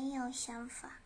没有想法